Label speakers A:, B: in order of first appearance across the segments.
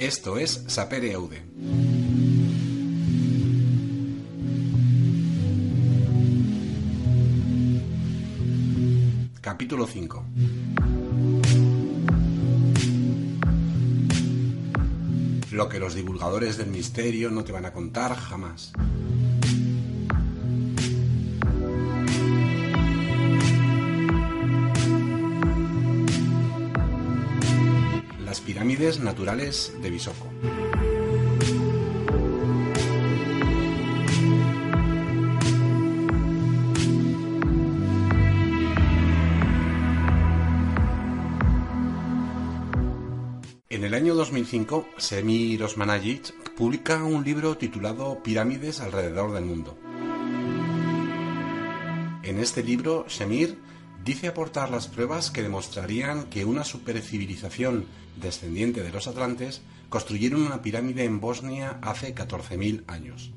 A: Esto es Sapere Aude. Capítulo 5 Lo que los divulgadores del misterio no te van a contar jamás. Naturales de Bisoko. En el año 2005, Semir Osmanagic publica un libro titulado Pirámides alrededor del mundo. En este libro, Semir dice aportar las pruebas que demostrarían que una supercivilización descendiente de los atlantes construyeron una pirámide en Bosnia hace 14.000 años.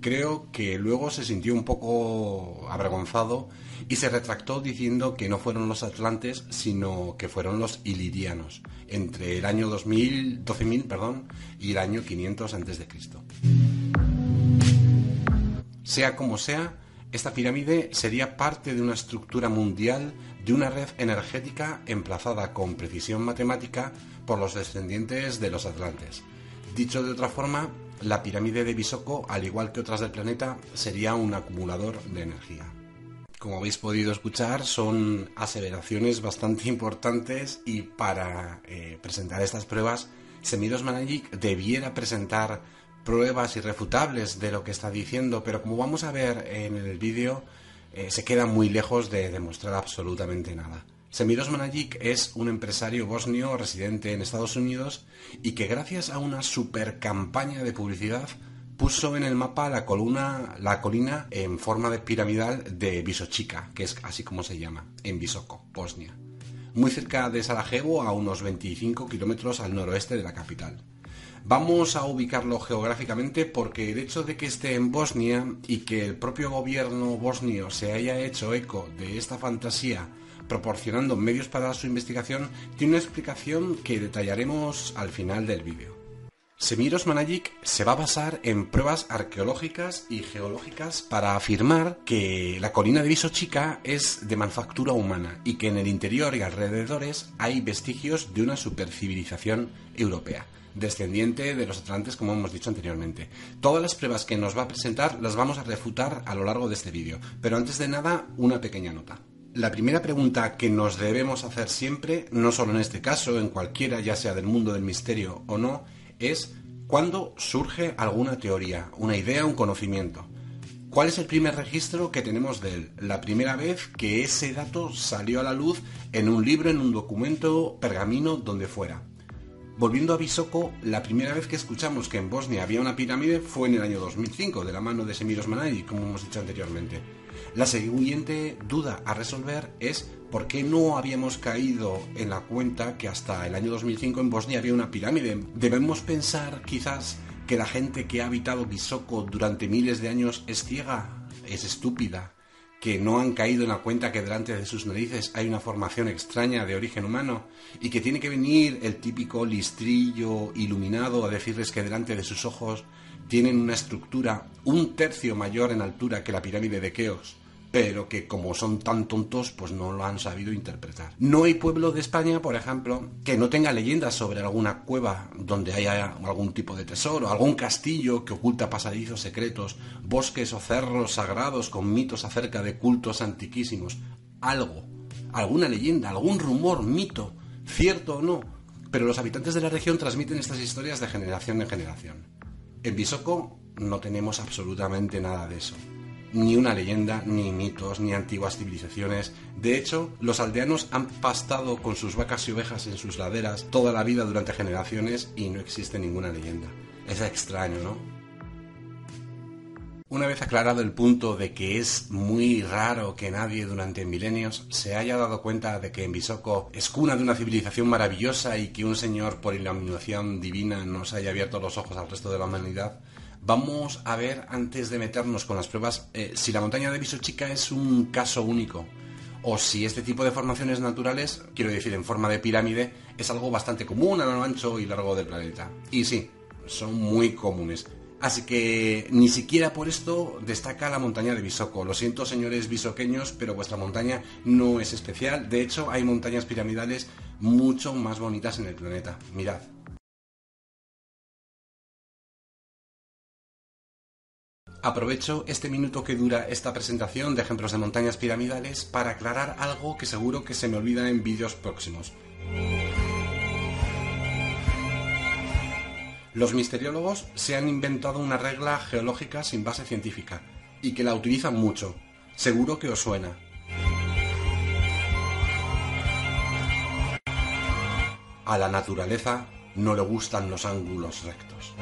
A: Creo que luego se sintió un poco avergonzado y se retractó diciendo que no fueron los atlantes, sino que fueron los ilirianos, entre el año 2000, 12.000 perdón, y el año 500 a.C. Sea como sea, esta pirámide sería parte de una estructura mundial de una red energética emplazada con precisión matemática por los descendientes de los atlantes. Dicho de otra forma, la pirámide de Bisoko, al igual que otras del planeta, sería un acumulador de energía. Como habéis podido escuchar, son aseveraciones bastante importantes y para eh, presentar estas pruebas, Semiros Managic debiera presentar pruebas irrefutables de lo que está diciendo, pero como vamos a ver en el vídeo, eh, se queda muy lejos de demostrar absolutamente nada. Semiros Managic es un empresario bosnio residente en Estados Unidos y que gracias a una super campaña de publicidad puso en el mapa la, columna, la colina en forma de piramidal de Visochica, que es así como se llama, en Visoko, Bosnia, muy cerca de Sarajevo, a unos 25 kilómetros al noroeste de la capital. Vamos a ubicarlo geográficamente porque el hecho de que esté en Bosnia y que el propio gobierno bosnio se haya hecho eco de esta fantasía proporcionando medios para su investigación tiene una explicación que detallaremos al final del vídeo. Semiros Managic se va a basar en pruebas arqueológicas y geológicas para afirmar que la colina de Visochica es de manufactura humana y que en el interior y alrededores hay vestigios de una supercivilización europea descendiente de los atlantes, como hemos dicho anteriormente. Todas las pruebas que nos va a presentar las vamos a refutar a lo largo de este vídeo, pero antes de nada, una pequeña nota. La primera pregunta que nos debemos hacer siempre, no solo en este caso, en cualquiera, ya sea del mundo del misterio o no, es ¿cuándo surge alguna teoría, una idea, un conocimiento? ¿Cuál es el primer registro que tenemos de él? La primera vez que ese dato salió a la luz en un libro, en un documento, pergamino, donde fuera. Volviendo a Visoko, la primera vez que escuchamos que en Bosnia había una pirámide fue en el año 2005, de la mano de Semiros Manay, como hemos dicho anteriormente. La siguiente duda a resolver es por qué no habíamos caído en la cuenta que hasta el año 2005 en Bosnia había una pirámide. Debemos pensar quizás que la gente que ha habitado Visoko durante miles de años es ciega, es estúpida, que no han caído en la cuenta que delante de sus narices hay una formación extraña de origen humano y que tiene que venir el típico listrillo iluminado a decirles que delante de sus ojos tienen una estructura un tercio mayor en altura que la pirámide de Keos pero que como son tan tontos, pues no lo han sabido interpretar. No hay pueblo de España, por ejemplo, que no tenga leyendas sobre alguna cueva donde haya algún tipo de tesoro, algún castillo que oculta pasadizos secretos, bosques o cerros sagrados con mitos acerca de cultos antiquísimos. Algo, alguna leyenda, algún rumor, mito, cierto o no, pero los habitantes de la región transmiten estas historias de generación en generación. En Bisoko no tenemos absolutamente nada de eso ni una leyenda, ni mitos, ni antiguas civilizaciones. De hecho, los aldeanos han pastado con sus vacas y ovejas en sus laderas toda la vida durante generaciones y no existe ninguna leyenda. Es extraño, ¿no? Una vez aclarado el punto de que es muy raro que nadie durante milenios se haya dado cuenta de que en Bisoko es cuna de una civilización maravillosa y que un señor por iluminación divina nos haya abierto los ojos al resto de la humanidad, Vamos a ver, antes de meternos con las pruebas, eh, si la montaña de Visochica es un caso único o si este tipo de formaciones naturales, quiero decir en forma de pirámide, es algo bastante común a lo ancho y largo del planeta. Y sí, son muy comunes. Así que ni siquiera por esto destaca la montaña de Bisoco. Lo siento, señores bisoqueños, pero vuestra montaña no es especial. De hecho, hay montañas piramidales mucho más bonitas en el planeta. Mirad. Aprovecho este minuto que dura esta presentación de ejemplos de montañas piramidales para aclarar algo que seguro que se me olvida en vídeos próximos. Los misteriólogos se han inventado una regla geológica sin base científica y que la utilizan mucho. Seguro que os suena. A la naturaleza no le gustan los ángulos rectos.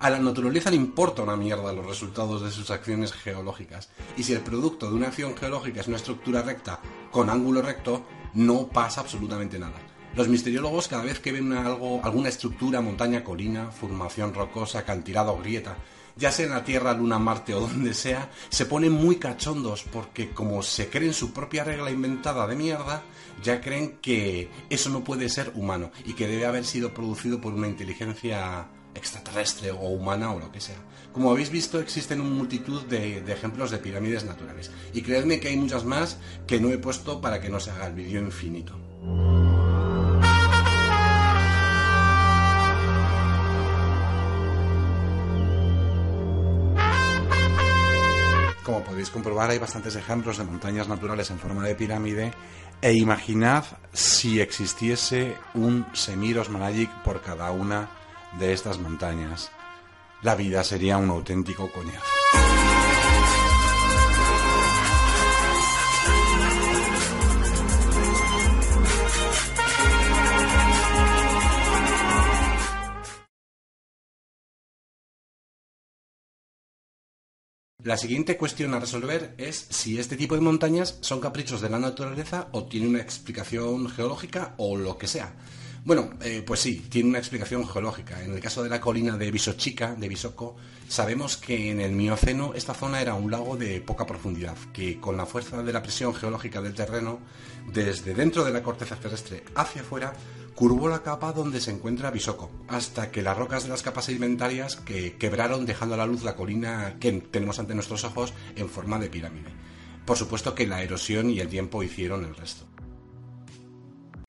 A: A la naturaleza le importa una mierda los resultados de sus acciones geológicas. Y si el producto de una acción geológica es una estructura recta con ángulo recto, no pasa absolutamente nada. Los misteriólogos cada vez que ven algo, alguna estructura, montaña, colina, formación rocosa, acantilado o grieta, ya sea en la Tierra, Luna, Marte o donde sea, se ponen muy cachondos porque como se creen su propia regla inventada de mierda, ya creen que eso no puede ser humano y que debe haber sido producido por una inteligencia extraterrestre o humana o lo que sea. Como habéis visto, existen una multitud de, ejemplos de pirámides naturales. Y creedme que hay muchas más que no he puesto para que no se haga el vídeo infinito. Como podéis comprobar, hay bastantes ejemplos de montañas naturales en forma de pirámide e imaginad si existiese un Semiros Managic por cada una de estas montañas, la vida sería un auténtico coñazo. La siguiente cuestión a resolver es si este tipo de montañas son caprichos de la naturaleza o tienen una explicación geológica o lo que sea. Bueno, eh, pues sí, tiene una explicación geológica. En el caso de la colina de Bisochica, de Bisoco, sabemos que en el Mioceno esta zona era un lago de poca profundidad, que con la fuerza de la presión geológica del terreno, desde dentro de la corteza terrestre hacia afuera, curvó la capa donde se encuentra Bisoco, hasta que las rocas de las capas sedimentarias que quebraron dejando a la luz la colina que tenemos ante nuestros ojos en forma de pirámide. Por supuesto que la erosión y el tiempo hicieron el resto.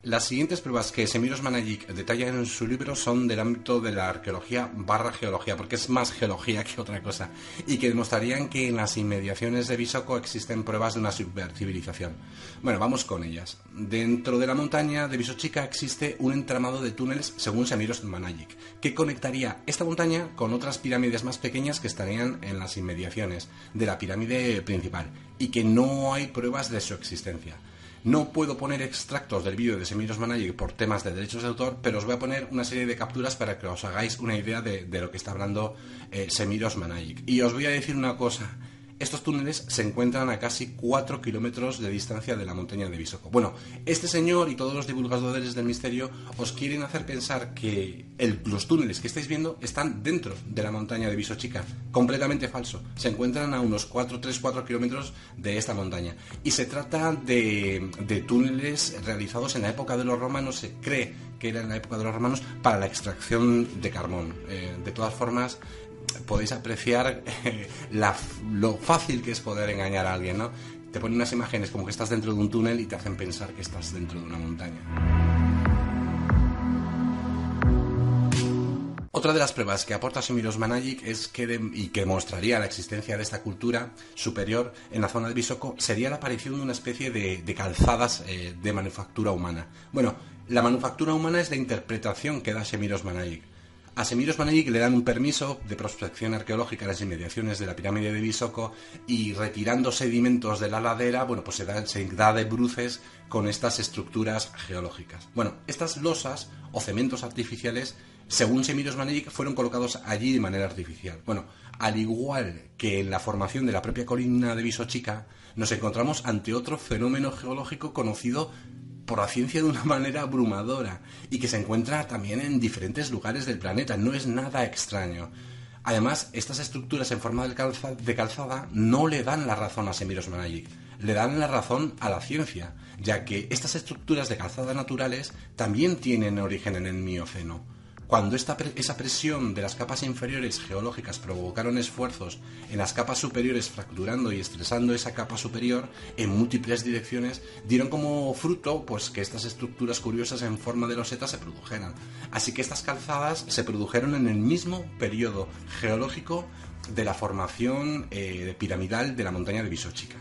A: Las siguientes pruebas que Semiros Managic detalla en su libro son del ámbito de la arqueología barra geología, porque es más geología que otra cosa, y que demostrarían que en las inmediaciones de Bisoco existen pruebas de una supercivilización. Bueno, vamos con ellas. Dentro de la montaña de Bisochica existe un entramado de túneles, según Semiros Managic, que conectaría esta montaña con otras pirámides más pequeñas que estarían en las inmediaciones de la pirámide principal, y que no hay pruebas de su existencia. No puedo poner extractos del vídeo de Semiros Managic por temas de derechos de autor, pero os voy a poner una serie de capturas para que os hagáis una idea de, lo que está hablando eh, Semiros Managic. Y os voy a decir una cosa. Estos túneles se encuentran a casi 4 kilómetros de distancia de la montaña de Bisoco. Bueno, este señor y todos los divulgadores del misterio os quieren hacer pensar que los túneles que estáis viendo están dentro de la montaña de Bisochica. Completamente falso. Se encuentran a unos 4, 3, 4 kilómetros de esta montaña. Y se trata de, túneles realizados en la época de los romanos. Se cree que era en la época de los romanos para la extracción de carbón. Eh, de todas formas, podéis apreciar eh, lo fácil que es poder engañar a alguien, ¿no? Te ponen unas imágenes como que estás dentro de un túnel y te hacen pensar que estás dentro de una montaña. Otra de las pruebas que aporta Semiros Managic es que y que demostraría la existencia de esta cultura superior en la zona de Bisoco sería la aparición de una especie de, calzadas eh, de manufactura humana. Bueno, la manufactura humana es la interpretación que da Semiros Managic. A Semiros Managic le dan un permiso de prospección arqueológica en las inmediaciones de la pirámide de Bisoco y retirando sedimentos de la ladera, bueno, pues se da, de bruces con estas estructuras geológicas. Bueno, estas losas o cementos artificiales, según Semiros Managic, fueron colocados allí de manera artificial. Bueno, al igual que en la formación de la propia colina de Bisochica, nos encontramos ante otro fenómeno geológico conocido por la ciencia de una manera abrumadora y que se encuentra también en diferentes lugares del planeta. No es nada extraño. Además, estas estructuras en forma de, calzada no le dan la razón a Semiros Managic, le dan la razón a la ciencia, ya que estas estructuras de calzada naturales también tienen origen en el Mioceno cuando esa presión de las capas inferiores geológicas provocaron esfuerzos en las capas superiores fracturando y estresando esa capa superior en múltiples direcciones, dieron como fruto pues, que estas estructuras curiosas en forma de loseta se produjeran. Así que estas calzadas se produjeron en el mismo periodo geológico de la formación eh, piramidal de la montaña de Visochica.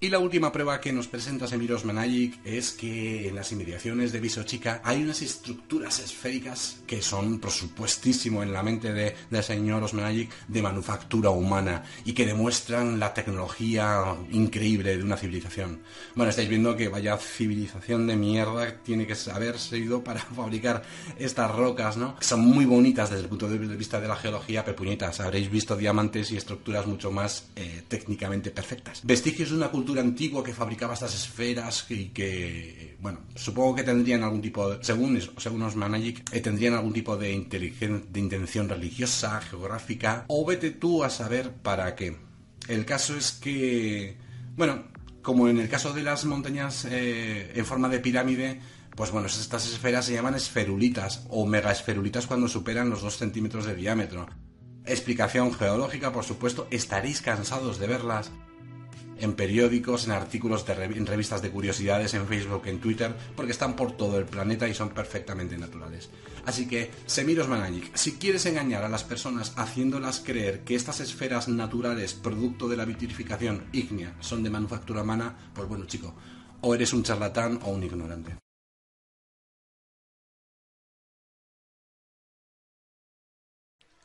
A: Y la última prueba que nos presenta Semiros Managic es que en las inmediaciones de Visochica hay unas estructuras esféricas que son, por supuestísimo, en la mente de, del señor Osmanagic de manufactura humana y que demuestran la tecnología increíble de una civilización. Bueno, estáis viendo que vaya civilización de mierda tiene que haberse ido para fabricar estas rocas, ¿no? Son muy bonitas desde el punto de vista de la geología, pero puñetas, habréis visto diamantes y estructuras mucho más eh, técnicamente perfectas. Vestigios de una cultura antigua que fabricaba estas esferas y que, bueno, supongo que tendrían algún tipo, de, según, según los Magic, eh, tendrían algún tipo de, de intención religiosa, geográfica, o vete tú a saber para qué. El caso es que, bueno, como en el caso de las montañas eh, en forma de pirámide, pues bueno, estas esferas se llaman esferulitas o megaesferulitas cuando superan los 2 centímetros de diámetro. Explicación geológica, por supuesto, estaréis cansados de verlas en periódicos, en artículos, de en revistas de curiosidades, en Facebook, en Twitter, porque están por todo el planeta y son perfectamente naturales. Así que, Semiros Managic, si quieres engañar a las personas haciéndolas creer que estas esferas naturales, producto de la vitrificación ígnea, son de manufactura humana, pues bueno, chico, o eres un charlatán o un ignorante.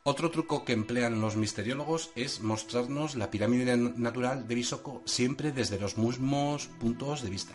A: Otro truco que emplean los misteriólogos es mostrarnos la pirámide natural de Bisoko siempre desde los mismos puntos de vista.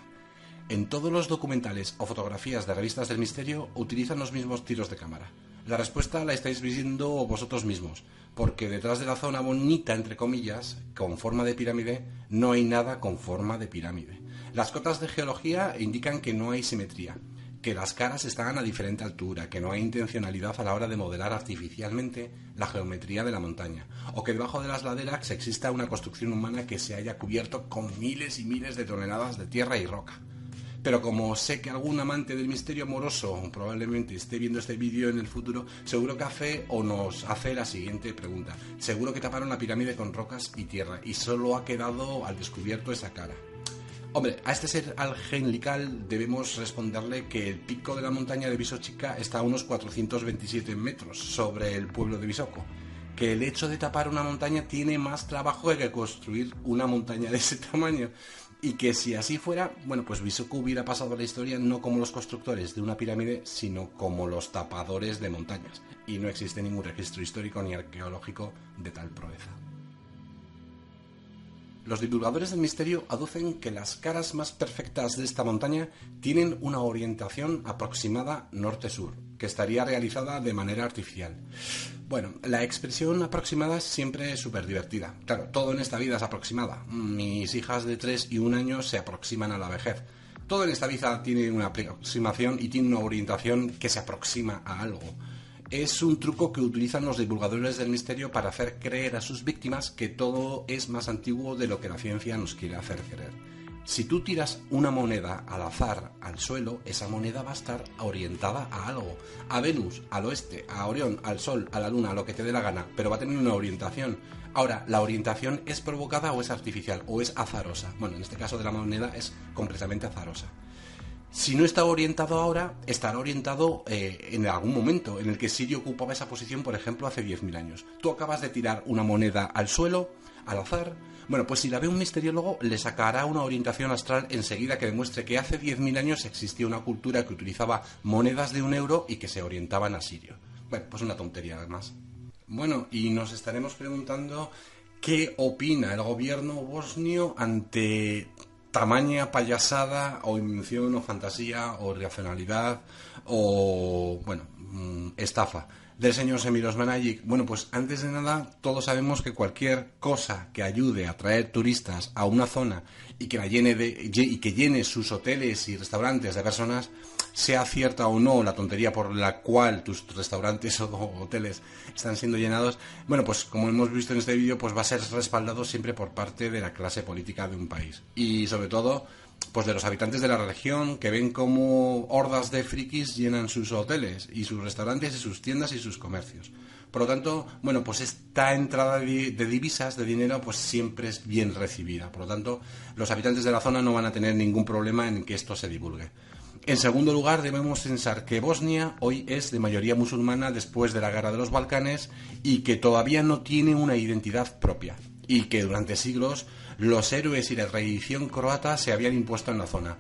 A: En todos los documentales o fotografías de revistas del misterio utilizan los mismos tiros de cámara. La respuesta la estáis viendo vosotros mismos, porque detrás de la zona bonita, entre comillas, con forma de pirámide, no hay nada con forma de pirámide. Las cotas de geología indican que no hay simetría, que las caras están a diferente altura, que no hay intencionalidad a la hora de modelar artificialmente la geometría de la montaña, o que debajo de las laderas exista una construcción humana que se haya cubierto con miles y miles de toneladas de tierra y roca. Pero como sé que algún amante del misterio amoroso probablemente esté viendo este vídeo en el futuro, seguro que hace o nos hace la siguiente pregunta. Seguro que taparon la pirámide con rocas y tierra y solo ha quedado al descubierto esa cara. Hombre, a este ser angelical debemos responderle que el pico de la montaña de Visochica está a unos 427 metros sobre el pueblo de Visoko. Que el hecho de tapar una montaña tiene más trabajo que construir una montaña de ese tamaño. Y que si así fuera, bueno, pues Visoko hubiera pasado a la historia no como los constructores de una pirámide, sino como los tapadores de montañas. Y no existe ningún registro histórico ni arqueológico de tal proeza. Los divulgadores del misterio aducen que las caras más perfectas de esta montaña tienen una orientación aproximada norte-sur, que estaría realizada de manera artificial. Bueno, la expresión aproximada es siempre súper divertida. Claro, todo en esta vida es aproximada. Mis hijas de 3 y 1 año se aproximan a la vejez. Todo en esta vida tiene una aproximación y tiene una orientación que se aproxima a algo es un truco que utilizan los divulgadores del misterio para hacer creer a sus víctimas que todo es más antiguo de lo que la ciencia nos quiere hacer creer. Si tú tiras una moneda al azar al suelo, esa moneda va a estar orientada a algo, a Venus, al oeste, a Orión, al Sol, a la Luna, a lo que te dé la gana, pero va a tener una orientación. Ahora, ¿la orientación es provocada o es artificial o es azarosa? Bueno, en este caso de la moneda es completamente azarosa. Si no está orientado ahora, estará orientado eh, en algún momento en el que Sirio ocupaba esa posición, por ejemplo, hace 10.000 años. Tú acabas de tirar una moneda al suelo, al azar. Bueno, pues si la ve un misteriólogo, le sacará una orientación astral enseguida que demuestre que hace 10.000 años existía una cultura que utilizaba monedas de un euro y que se orientaban a Sirio. Bueno, pues una tontería además. Bueno, y nos estaremos preguntando qué opina el gobierno bosnio ante tamaña payasada o invención o fantasía o racionalidad o, bueno, mm, estafa del señor Semiros Managic. Bueno, pues antes de nada, todos sabemos que cualquier cosa que ayude a atraer turistas a una zona y que llene de y que llene sus hoteles y restaurantes de personas sea cierta o no la tontería por la cual tus restaurantes o hoteles están siendo llenados, bueno, pues como hemos visto en este vídeo, pues va a ser respaldado siempre por parte de la clase política de un país. Y sobre todo, pues de los habitantes de la región que ven como hordas de frikis llenan sus hoteles y sus restaurantes y sus tiendas y sus comercios. Por lo tanto, bueno, pues esta entrada de, divisas, de dinero, pues siempre es bien recibida. Por lo tanto, los habitantes de la zona no van a tener ningún problema en que esto se divulgue. En segundo lugar, debemos pensar que Bosnia hoy es de mayoría musulmana después de la guerra de los Balcanes y que todavía no tiene una identidad propia y que durante siglos los héroes y la tradición croata se habían impuesto en la zona.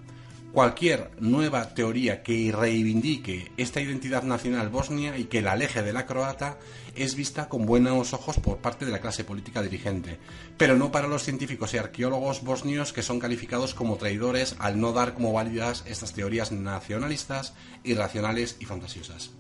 A: Cualquier nueva teoría que reivindique esta identidad nacional bosnia y que la aleje de la croata es vista con buenos ojos por parte de la clase política dirigente, pero no para los científicos y arqueólogos bosnios que son calificados como traidores al no dar como válidas estas teorías nacionalistas, irracionales y fantasiosas.